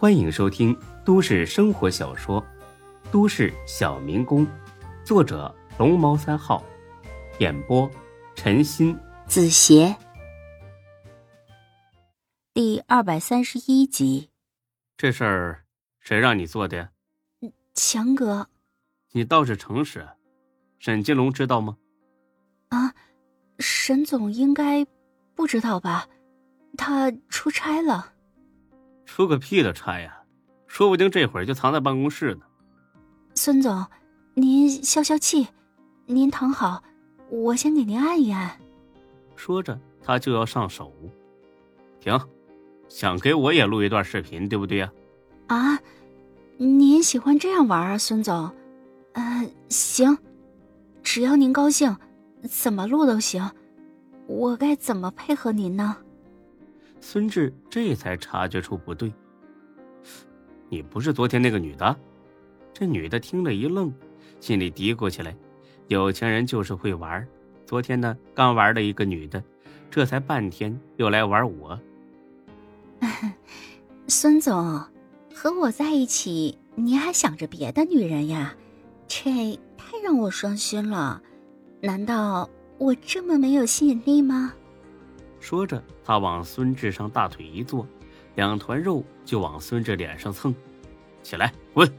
欢迎收听都市生活小说《都市小民工》，作者龙猫三号，演播陈鑫、子邪，第二百三十一集。这事儿谁让你做的呀？强哥，你倒是诚实。沈金龙知道吗？啊，沈总应该不知道吧？他出差了。出个屁的差呀！说不定这会儿就藏在办公室呢。孙总，您消消气，您躺好，我先给您按一按。说着，他就要上手。停，想给我也录一段视频，对不对呀？啊，您喜欢这样玩啊，孙总？嗯，行，只要您高兴，怎么录都行。我该怎么配合您呢？孙志这才察觉出不对。你不是昨天那个女的？这女的听了一愣，心里嘀咕起来：有钱人就是会玩。昨天呢，刚玩了一个女的，这才半天又来玩我。孙总，和我在一起，你还想着别的女人呀？这太让我伤心了。难道我这么没有吸引力吗？说着，他往孙志上大腿一坐，两团肉就往孙志脸上蹭。起来，滚！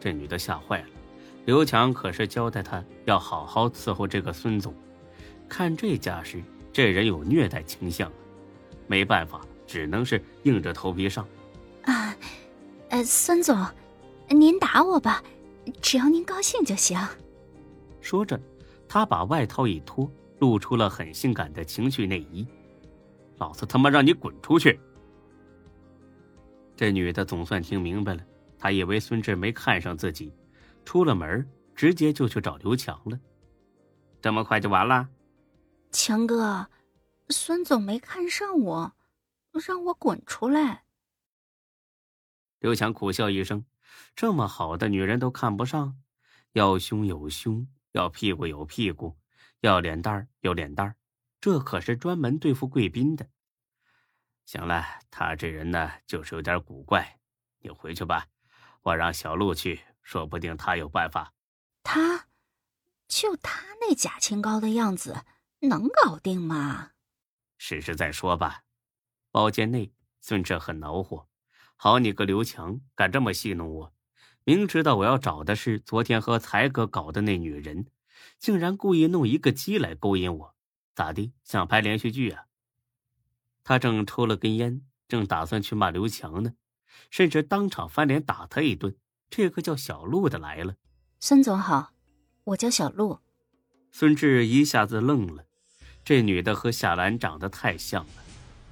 这女的吓坏了。刘强可是交代她要好好伺候这个孙总，看这架势，这人有虐待倾向。没办法，只能是硬着头皮上。啊，呃，孙总，您打我吧，只要您高兴就行。说着，他把外套一脱，露出了很性感的情趣内衣。老子他妈让你滚出去！这女的总算听明白了，她以为孙志没看上自己，出了门直接就去找刘强了。这么快就完了？强哥，孙总没看上我，让我滚出来。刘强苦笑一声：“这么好的女人都看不上，要胸有胸，要屁股有屁股，要脸蛋有脸蛋这可是专门对付贵宾的。行了，他这人呢，就是有点古怪。你回去吧，我让小陆去，说不定他有办法。他，就他那假清高的样子，能搞定吗？试试再说吧。包间内，孙志很恼火。好你个刘强，敢这么戏弄我！明知道我要找的是昨天和才哥搞的那女人，竟然故意弄一个鸡来勾引我。咋的？想拍连续剧啊？他正抽了根烟，正打算去骂刘强呢，甚至当场翻脸打他一顿。这个叫小陆的来了。孙总好，我叫小陆。孙志一下子愣了，这女的和夏兰长得太像了，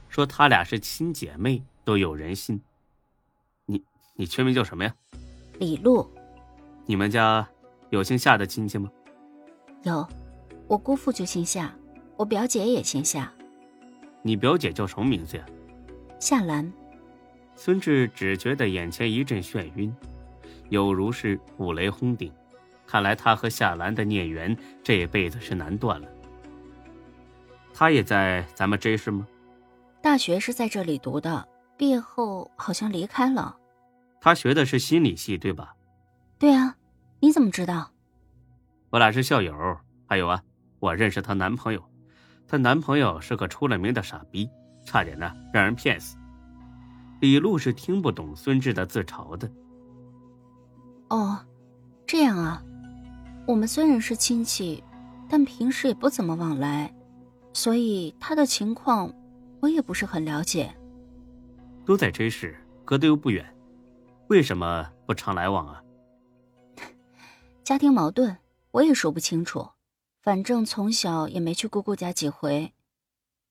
说她俩是亲姐妹都有人信。你你全名叫什么呀？李璐。你们家有姓夏的亲戚吗？有，我姑父就姓夏。我表姐也姓夏，你表姐叫什么名字呀？夏兰。孙志只觉得眼前一阵眩晕，有如是五雷轰顶。看来他和夏兰的孽缘这辈子是难断了。他也在咱们 J 市吗？大学是在这里读的，毕业后好像离开了。他学的是心理系，对吧？对啊，你怎么知道？我俩是校友，还有啊，我认识她男朋友。她男朋友是个出了名的傻逼，差点呢让人骗死。李璐是听不懂孙志的自嘲的。哦，这样啊，我们虽然是亲戚，但平时也不怎么往来，所以他的情况我也不是很了解。都在这市，隔得又不远，为什么不常来往啊？家庭矛盾，我也说不清楚。反正从小也没去姑姑家几回。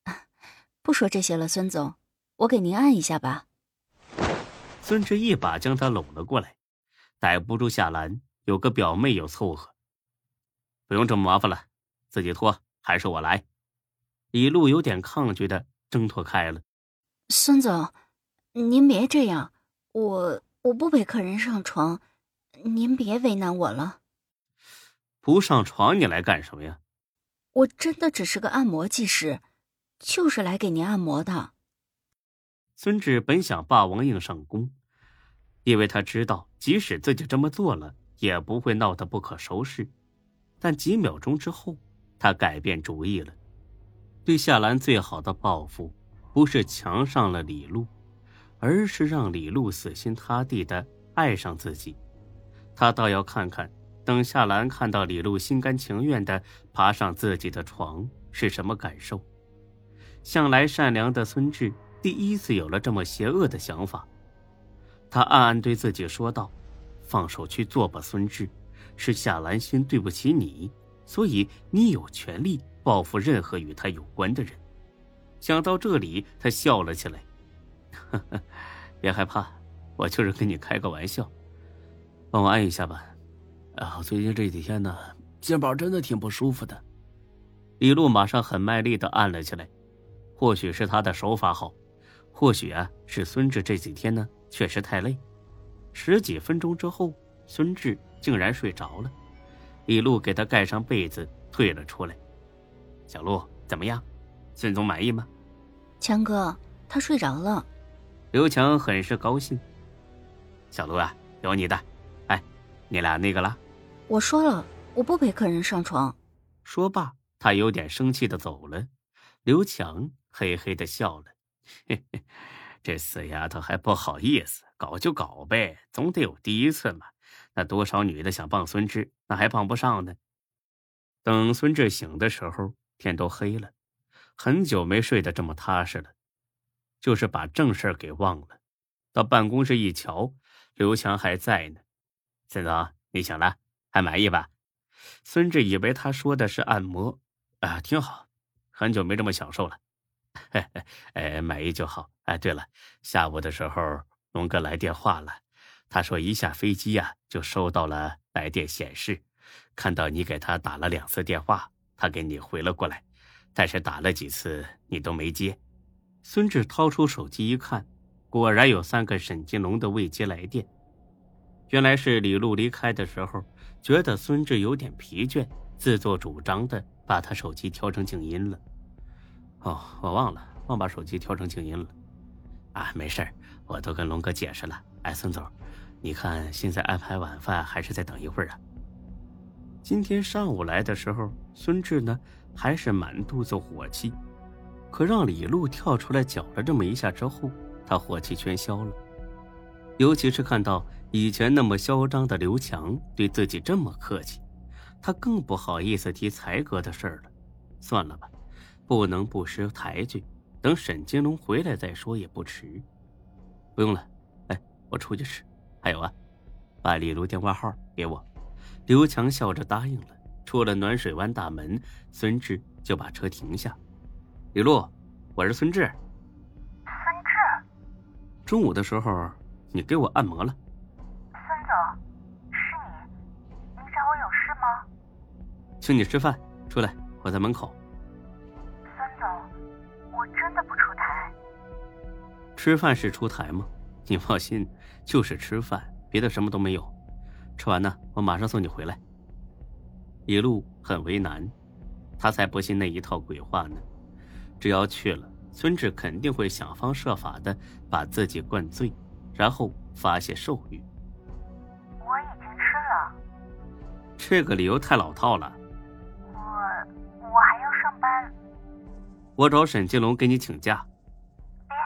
不说这些了，孙总，我给您按一下吧。孙志一把将他拢了过来，逮不住夏兰，有个表妹有凑合。不用这么麻烦了，自己脱还是我来？李璐有点抗拒的挣脱开了。孙总，您别这样，我我不陪客人上床，您别为难我了。不上床，你来干什么呀？我真的只是个按摩技师，就是来给您按摩的。孙志本想霸王硬上弓，因为他知道，即使自己这么做了，也不会闹得不可收拾。但几秒钟之后，他改变主意了。对夏兰最好的报复，不是强上了李璐，而是让李璐死心塌地的爱上自己。他倒要看看，等夏兰看到李璐心甘情愿的爬上自己的床是什么感受。向来善良的孙志第一次有了这么邪恶的想法。他暗暗对自己说道：“放手去做吧，孙志，是夏兰心对不起你，所以你有权利。”报复任何与他有关的人。想到这里，他笑了起来。呵呵，别害怕，我就是跟你开个玩笑。帮我按一下吧。啊，最近这几天呢，肩膀真的挺不舒服的。李璐马上很卖力的按了起来。或许是他的手法好，或许啊是孙志这几天呢确实太累。十几分钟之后，孙志竟然睡着了。李璐给他盖上被子，退了出来。小璐怎么样？孙总满意吗？强哥，他睡着了。刘强很是高兴。小璐啊，有你的。哎，你俩那个了？我说了，我不陪客人上床。说罢，他有点生气的走了。刘强嘿嘿的笑了，嘿嘿，这死丫头还不好意思，搞就搞呗，总得有第一次嘛。那多少女的想傍孙志，那还傍不上呢。等孙志醒的时候。天都黑了，很久没睡得这么踏实了，就是把正事给忘了。到办公室一瞧，刘强还在呢。孙总，你醒了，还满意吧？孙志以为他说的是按摩，啊，挺好，很久没这么享受了。哎，满意就好。哎，对了，下午的时候龙哥来电话了，他说一下飞机呀就收到了来电显示，看到你给他打了两次电话。他给你回了过来，但是打了几次你都没接。孙志掏出手机一看，果然有三个沈金龙的未接来电。原来是李璐离开的时候，觉得孙志有点疲倦，自作主张的把他手机调成静音了。哦，我忘了，忘把手机调成静音了。啊，没事我都跟龙哥解释了。哎，孙总，你看现在安排晚饭还是再等一会儿啊？今天上午来的时候，孙志呢还是满肚子火气，可让李璐跳出来搅了这么一下之后，他火气全消了。尤其是看到以前那么嚣张的刘强对自己这么客气，他更不好意思提才哥的事儿了。算了吧，不能不识抬举，等沈金龙回来再说也不迟。不用了，哎，我出去吃。还有啊，把李璐电话号给我。刘强笑着答应了。出了暖水湾大门，孙志就把车停下。李璐，我是孙志。孙志，中午的时候你给我按摩了。孙总，是你？你找我有事吗？请你吃饭，出来，我在门口。孙总，我真的不出台。吃饭是出台吗？你放心，就是吃饭，别的什么都没有。吃完呢，我马上送你回来。一路很为难，他才不信那一套鬼话呢。只要去了，孙志肯定会想方设法的把自己灌醉，然后发泄兽欲。我已经吃了。这个理由太老套了。我找沈金龙给你请假。别，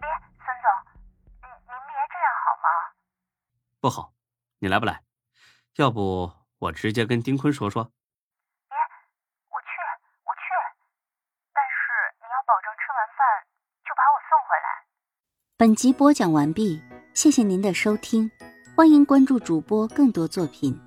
别，孙总，您您别这样好吗？不好，你来不来？要不我直接跟丁坤说说。别，我去，我去。但是你要保证吃完饭就把我送回来。本集播讲完毕，谢谢您的收听，欢迎关注主播更多作品。